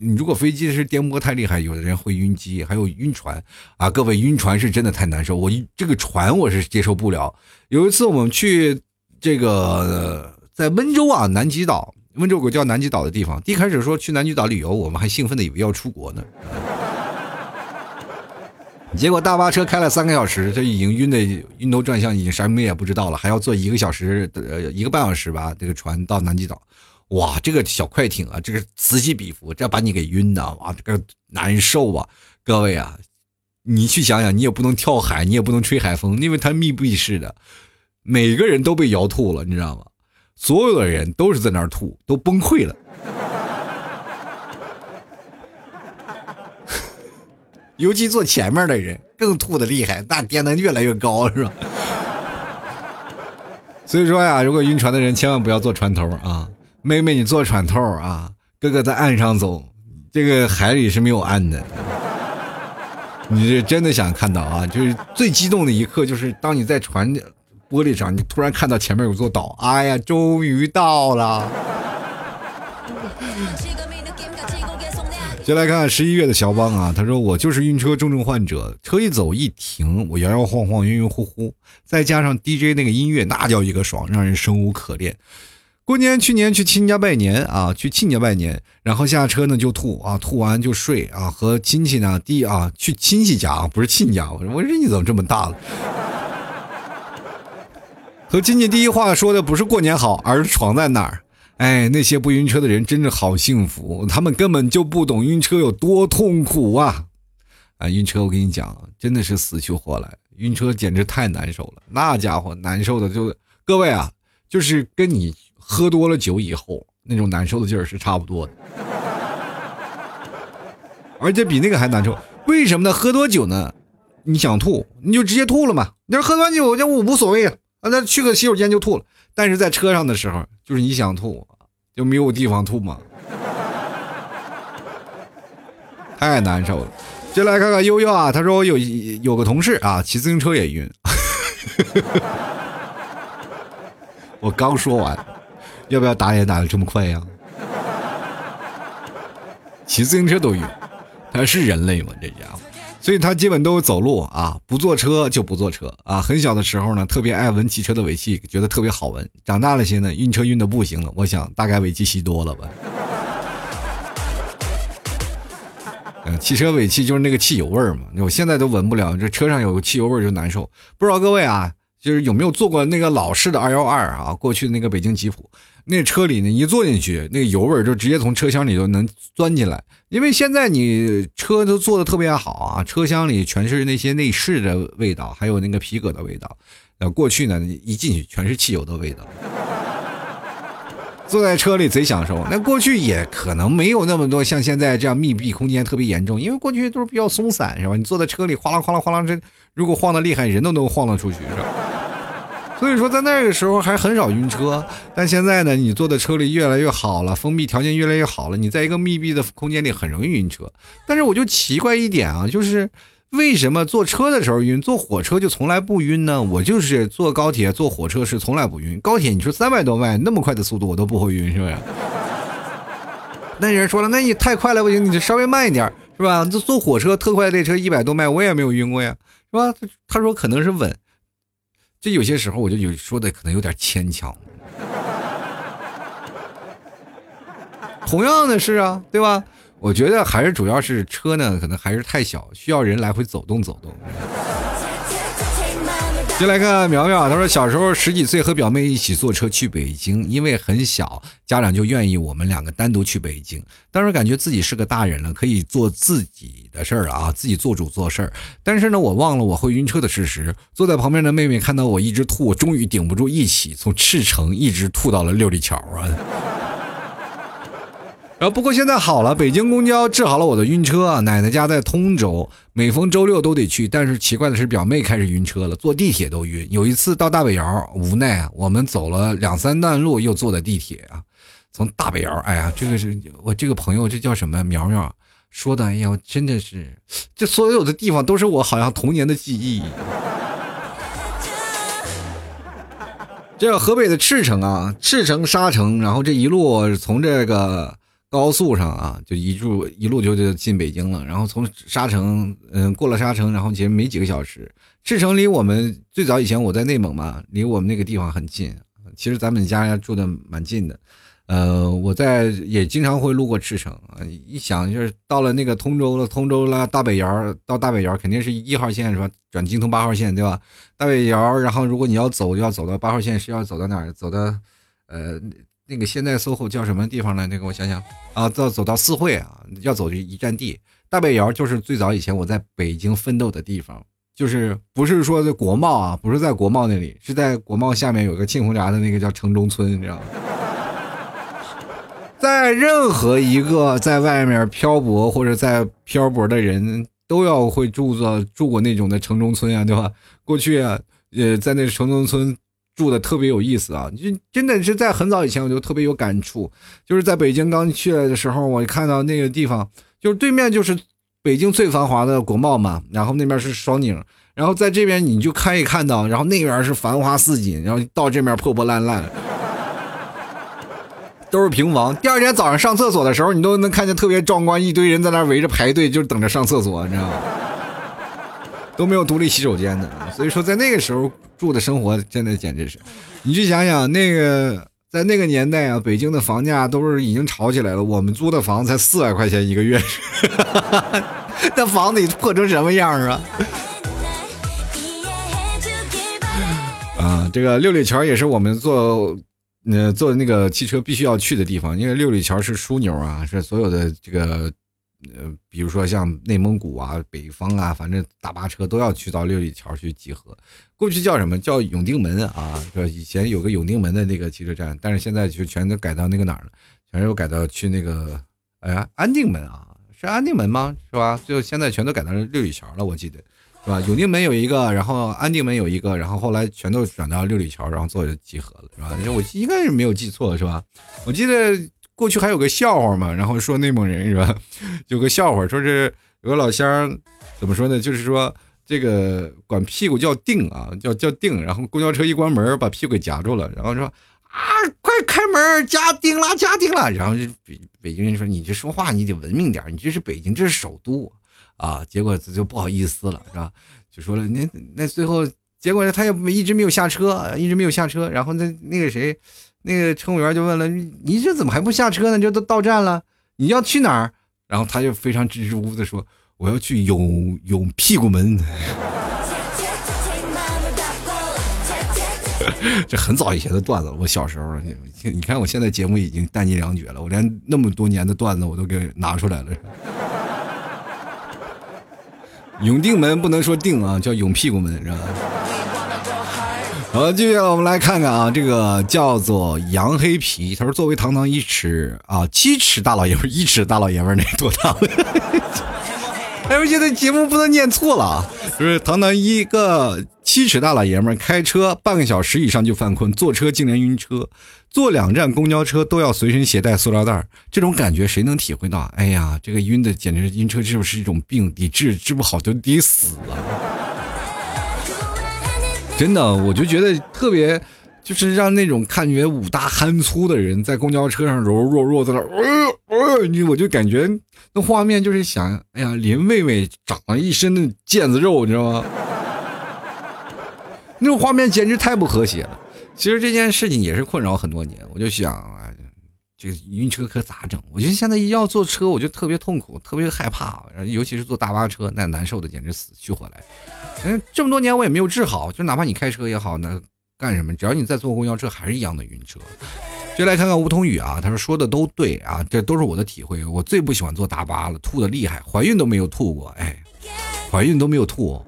你如果飞机是颠簸太厉害，有的人会晕机，还有晕船啊！各位晕船是真的太难受，我这个船我是接受不了。有一次我们去这个在温州啊，南极岛，温州有个叫南极岛的地方。一开始说去南极岛旅游，我们还兴奋的以为要出国呢。结果大巴车开了三个小时，这已经晕的晕头转向，已经什么也不知道了，还要坐一个小时呃一个半小时吧，这个船到南极岛，哇，这个小快艇啊，这个此起彼伏，这把你给晕的，哇，这个难受啊！各位啊，你去想想，你也不能跳海，你也不能吹海风，因为它密闭式的，每个人都被摇吐了，你知道吗？所有的人都是在那儿吐，都崩溃了。尤其坐前面的人更吐的厉害，那颠的越来越高，是吧？所以说呀，如果晕船的人千万不要坐船头啊，妹妹你坐船头啊，哥哥在岸上走，这个海里是没有岸的。你是真的想看到啊？就是最激动的一刻，就是当你在船玻璃上，你突然看到前面有座岛，哎呀，终于到了。先来看十一月的小邦啊，他说我就是晕车重症患者，车一走一停，我摇摇晃晃、晕晕乎乎，再加上 DJ 那个音乐，那叫一个爽，让人生无可恋。过年去年去亲家拜年啊，去亲家拜年，然后下车呢就吐啊，吐完就睡啊，和亲戚呢第啊去亲戚家啊，不是亲家，我说我说你怎么这么大了？和亲戚第一话说的不是过年好，而是床在哪儿。哎，那些不晕车的人真的好幸福，他们根本就不懂晕车有多痛苦啊！啊，晕车我跟你讲，真的是死去活来，晕车简直太难受了，那家伙难受的就各位啊，就是跟你喝多了酒以后那种难受的劲儿是差不多的，而且比那个还难受。为什么呢？喝多酒呢，你想吐你就直接吐了嘛，你要喝完酒就无所谓啊，那去个洗手间就吐了。但是在车上的时候，就是你想吐，就没有地方吐嘛，太难受了。就来看看悠悠啊，他说我有有个同事啊，骑自行车也晕。我刚说完，要不要打也打的这么快呀？骑自行车都晕，他是人类吗？这家伙。所以他基本都走路啊，不坐车就不坐车啊。很小的时候呢，特别爱闻汽车的尾气，觉得特别好闻。长大了些呢，晕车晕的不行了。我想大概尾气吸多了吧。嗯，汽车尾气就是那个汽油味儿嘛，我现在都闻不了，这车上有汽油味儿就难受。不知道各位啊，就是有没有坐过那个老式的二幺二啊？过去的那个北京吉普，那车里呢，一坐进去，那个油味就直接从车厢里头能钻进来。因为现在你车都做的特别好啊，车厢里全是那些内饰的味道，还有那个皮革的味道。呃，过去呢，一进去全是汽油的味道，坐在车里贼享受。那过去也可能没有那么多像现在这样密闭空间特别严重，因为过去都是比较松散，是吧？你坐在车里哗啦哗啦哗啦，这如果晃的厉害，人都能晃得出去，是吧？所以说，在那个时候还很少晕车，但现在呢，你坐的车里越来越好了，封闭条件越来越好了，你在一个密闭的空间里很容易晕车。但是我就奇怪一点啊，就是为什么坐车的时候晕，坐火车就从来不晕呢？我就是坐高铁、坐火车是从来不晕。高铁你说三百多迈那么快的速度我都不会晕，是不是？那人说了，那你太快了不行，你就稍微慢一点，是吧？坐坐火车特快列车一百多迈我也没有晕过呀，是吧？他说可能是稳。这有些时候我就有说的可能有点牵强。同样的事啊，对吧？我觉得还是主要是车呢，可能还是太小，需要人来回走动走动。就来看苗苗，他说小时候十几岁和表妹一起坐车去北京，因为很小，家长就愿意我们两个单独去北京。当时感觉自己是个大人了，可以做自己的事儿啊，自己做主做事儿。但是呢，我忘了我会晕车的事实。坐在旁边的妹妹看到我一直吐，终于顶不住，一起从赤城一直吐到了六里桥啊。然后不过现在好了，北京公交治好了我的晕车。奶奶家在通州，每逢周六都得去。但是奇怪的是，表妹开始晕车了，坐地铁都晕。有一次到大北窑，无奈啊，我们走了两三段路，又坐的地铁啊。从大北窑，哎呀，这个是我这个朋友，这叫什么苗苗说的？哎呀，真的是，这所有的地方都是我好像童年的记忆。这河北的赤城啊，赤城沙城，然后这一路从这个。高速上啊，就一路一路就就进北京了。然后从沙城，嗯，过了沙城，然后其实没几个小时。赤城离我们最早以前我在内蒙嘛，离我们那个地方很近。其实咱们家住的蛮近的，呃，我在也经常会路过赤城啊。一想就是到了那个通州了，通州了，大北窑到大北窑肯定是一号线是吧？转京通八号线对吧？大北窑，然后如果你要走，要走到八号线是要走到哪儿？走到，呃。那个现在 SOHO 叫什么地方呢？那个我想想啊，到走到四惠啊，要走这一站地。大北窑就是最早以前我在北京奋斗的地方，就是不是说在国贸啊，不是在国贸那里，是在国贸下面有个庆红闸的那个叫城中村，你知道吗？在任何一个在外面漂泊或者在漂泊的人都要会住过住过那种的城中村啊，对吧？过去啊，呃，在那城中村。住的特别有意思啊！就真的是在很早以前我就特别有感触，就是在北京刚去的时候，我看到那个地方，就是对面就是北京最繁华的国贸嘛，然后那边是双井，然后在这边你就可以看到，然后那边是繁花似锦，然后到这边破破烂烂，都是平房。第二天早上上厕所的时候，你都能看见特别壮观，一堆人在那围着排队，就等着上厕所，你知道吗？都没有独立洗手间的，所以说在那个时候住的生活真的简直是，你去想想那个在那个年代啊，北京的房价都是已经炒起来了，我们租的房子才四百块钱一个月，那房子破成什么样啊？啊，这个六里桥也是我们坐，呃，坐那个汽车必须要去的地方，因为六里桥是枢纽啊，是所有的这个，呃，比如说像内蒙古啊、北方啊，反正大巴车都要去到六里桥去集合。过去叫什么叫永定门啊？说以前有个永定门的那个汽车站，但是现在就全都改到那个哪儿了？全都改到去那个，哎呀，安定门啊，是安定门吗？是吧？就现在全都改到六里桥了，我记得。是吧？永定门有一个，然后安定门有一个，然后后来全都转到六里桥，然后做集合了，是吧？我应该是没有记错，是吧？我记得过去还有个笑话嘛，然后说内蒙人是吧？有个笑话，说是有个老乡怎么说呢？就是说这个管屁股叫腚啊，叫叫腚，然后公交车一关门把屁股给夹住了，然后说啊，快开门，夹腚了，夹腚了。然后就北北京人说你这说话你得文明点，你这是北京，这是首都。啊，结果就不好意思了，是吧？就说了，那那最后结果他也一直没有下车，一直没有下车。然后那那个谁，那个乘务员就问了，你这怎么还不下车呢？这都到站了，你要去哪儿？然后他就非常支支吾吾的说，我要去永永屁股门。这很早以前的段子，我小时候，你你看我现在节目已经弹尽粮绝了，我连那么多年的段子我都给拿出来了。永定门不能说定啊，叫永屁股门，是吧？好，接下来我们来看看啊，这个叫做杨黑皮，他说作为堂堂一尺啊七尺大老爷们，一尺大老爷们那多大？哎，我觉得节目不能念错了啊！就是堂堂一个七尺大老爷们开车半个小时以上就犯困，坐车竟然晕车，坐两站公交车都要随身携带塑料袋，这种感觉谁能体会到？哎呀，这个晕的简直是晕车，是不是一种病？得治治不好就得死了。真的，我就觉得特别。就是让那种看觉五大憨粗的人在公交车上柔柔弱弱在那，呃呃，你我就感觉那画面就是想，哎呀，林妹妹长了一身的腱子肉，你知道吗？那种画面简直太不和谐了。其实这件事情也是困扰很多年，我就想，这个晕车可咋整？我觉得现在一要坐车，我就特别痛苦，特别害怕，尤其是坐大巴车，那难受的简直死去活来。嗯，这么多年我也没有治好，就哪怕你开车也好，那。干什么？只要你在坐公交车，还是一样的晕车。就来看看梧桐雨啊，他说说的都对啊，这都是我的体会。我最不喜欢坐大巴了，吐的厉害，怀孕都没有吐过，哎，怀孕都没有吐。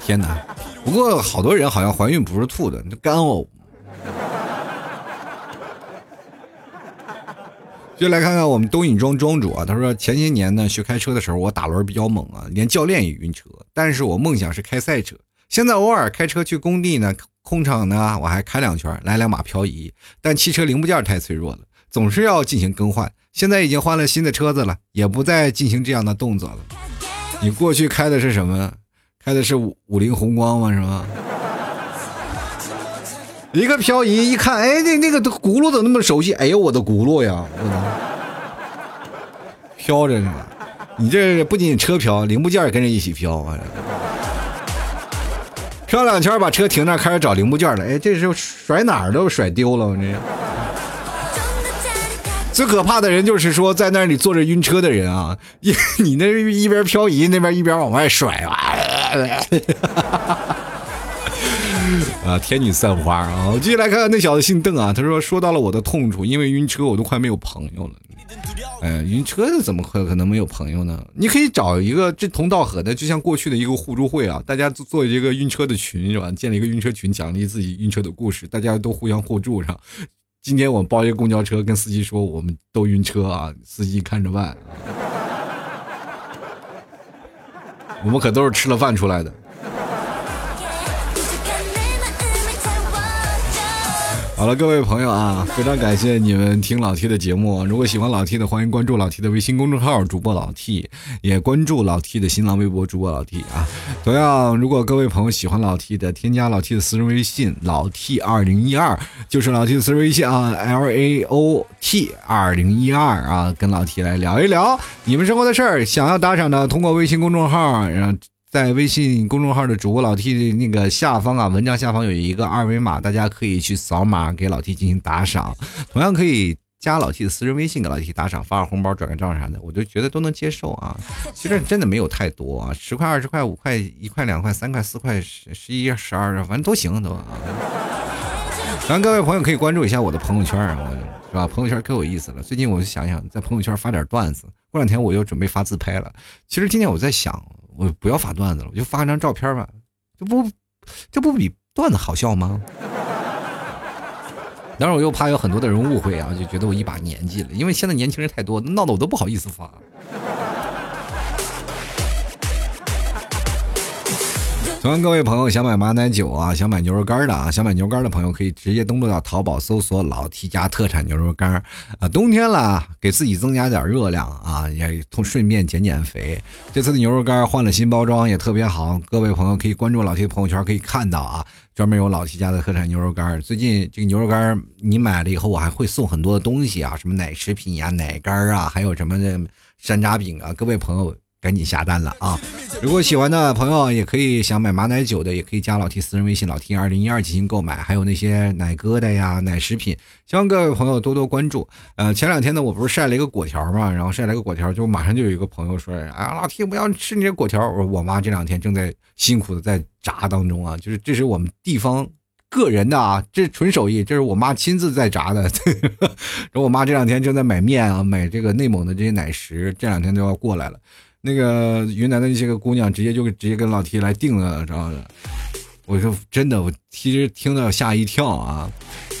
天哪！不过好多人好像怀孕不是吐的，就干呕。就来看看我们东影庄庄主啊，他说前些年呢学开车的时候，我打轮比较猛啊，连教练也晕车，但是我梦想是开赛车。现在偶尔开车去工地呢，空场呢，我还开两圈，来两把漂移。但汽车零部件太脆弱了，总是要进行更换。现在已经换了新的车子了，也不再进行这样的动作了。你过去开的是什么？开的是五五菱宏光吗？是吗？一个漂移，一看，哎，那那个轱辘怎么那么熟悉？哎呦，我的轱辘呀！飘着呢，你这不仅车飘，零部件也跟着一起飘啊！飘两圈，把车停那，开始找零部件了。哎，这时候甩哪儿都甩丢了。我这最可怕的人就是说，在那里坐着晕车的人啊！你 你那一边漂移，那边一边往外甩啊！啊，天女散花啊！我继续来看看那小子姓邓啊，他说说到了我的痛处，因为晕车我都快没有朋友了。哎，晕车怎么可可能没有朋友呢？你可以找一个志同道合的，就像过去的一个互助会啊，大家做做一个晕车的群是吧？建立一个晕车群，奖励自己晕车的故事，大家都互相互助上。今天我们包一个公交车，跟司机说我们都晕车啊，司机看着办。我们可都是吃了饭出来的。好了，各位朋友啊，非常感谢你们听老 T 的节目。如果喜欢老 T 的，欢迎关注老 T 的微信公众号主播老 T，也关注老 T 的新浪微博主播老 T 啊。同样，如果各位朋友喜欢老 T 的，添加老 T 的私人微信老 T 二零一二，就是老 T 的私人微信啊，L A O T 二零一二啊，跟老 T 来聊一聊你们生活的事儿。想要打赏的，通过微信公众号，然后。在微信公众号的主播老 T 的那个下方啊，文章下方有一个二维码，大家可以去扫码给老 T 进行打赏。同样可以加老 T 的私人微信给老 T 打赏，发个红包、转个账啥的，我就觉得都能接受啊。其实真的没有太多啊，十块、二十块、五块、一块、两块、三块、四块、十、十一、十二，反正都行都。然后各位朋友可以关注一下我的朋友圈啊，是吧？朋友圈可有意思了。最近我就想想在朋友圈发点段子，过两天我又准备发自拍了。其实今天我在想。我不要发段子了，我就发张照片吧，这不，这不比段子好笑吗？当然，我又怕有很多的人误会啊，就觉得我一把年纪了，因为现在年轻人太多，闹得我都不好意思发。欢迎各位朋友，想买马奶酒啊，想买牛肉干的啊，想买牛肉干的朋友可以直接登录到淘宝搜索“老 T 家特产牛肉干”啊，冬天了，给自己增加点热量啊，也同顺便减减肥。这次的牛肉干换了新包装，也特别好。各位朋友可以关注老 T 朋友圈，可以看到啊，专门有老 T 家的特产牛肉干。最近这个牛肉干你买了以后，我还会送很多的东西啊，什么奶食品呀、奶干啊，还有什么的山楂饼啊，各位朋友。赶紧下单了啊！如果喜欢的朋友也可以想买马奶酒的，也可以加老 T 私人微信老 T 二零一二进行购买。还有那些奶疙瘩呀、奶食品，希望各位朋友多多关注。呃，前两天呢，我不是晒了一个果条嘛，然后晒了一个果条，就马上就有一个朋友说：“啊，老 T 不要吃你这果条。”我说：“我妈这两天正在辛苦的在炸当中啊，就是这是我们地方个人的啊，这纯手艺，这是我妈亲自在炸的。然后我妈这两天正在买面啊，买这个内蒙的这些奶食，这两天都要过来了。”那个云南的那些个姑娘直接就直接跟老 T 来定了，知道吗？我说真的，我其实听到吓一跳啊！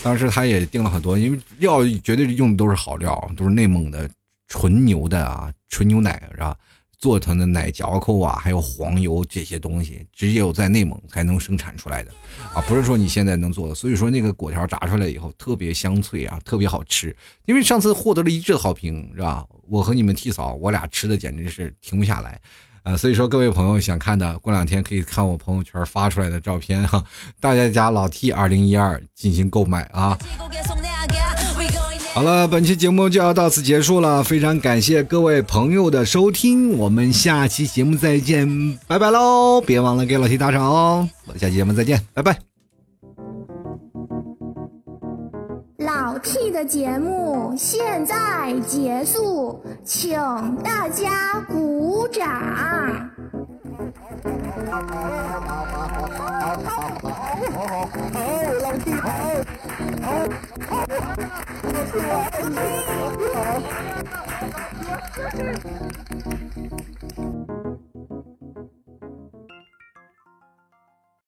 当时他也订了很多，因为料绝对用的都是好料，都是内蒙的纯牛的啊，纯牛奶是吧？做成的奶嚼口啊，还有黄油这些东西，只有在内蒙才能生产出来的啊，不是说你现在能做的。所以说那个果条炸出来以后特别香脆啊，特别好吃。因为上次获得了一致的好评，是吧？我和你们替嫂，我俩吃的简直是停不下来，啊，所以说各位朋友想看的，过两天可以看我朋友圈发出来的照片哈，大家加老 T 二零一二进行购买啊。好了，本期节目就要到此结束了，非常感谢各位朋友的收听，我们下期节目再见，拜拜喽！别忘了给老 T 打赏哦，下期节目再见，拜拜。老 T 的节目现在结束，请大家鼓掌。好，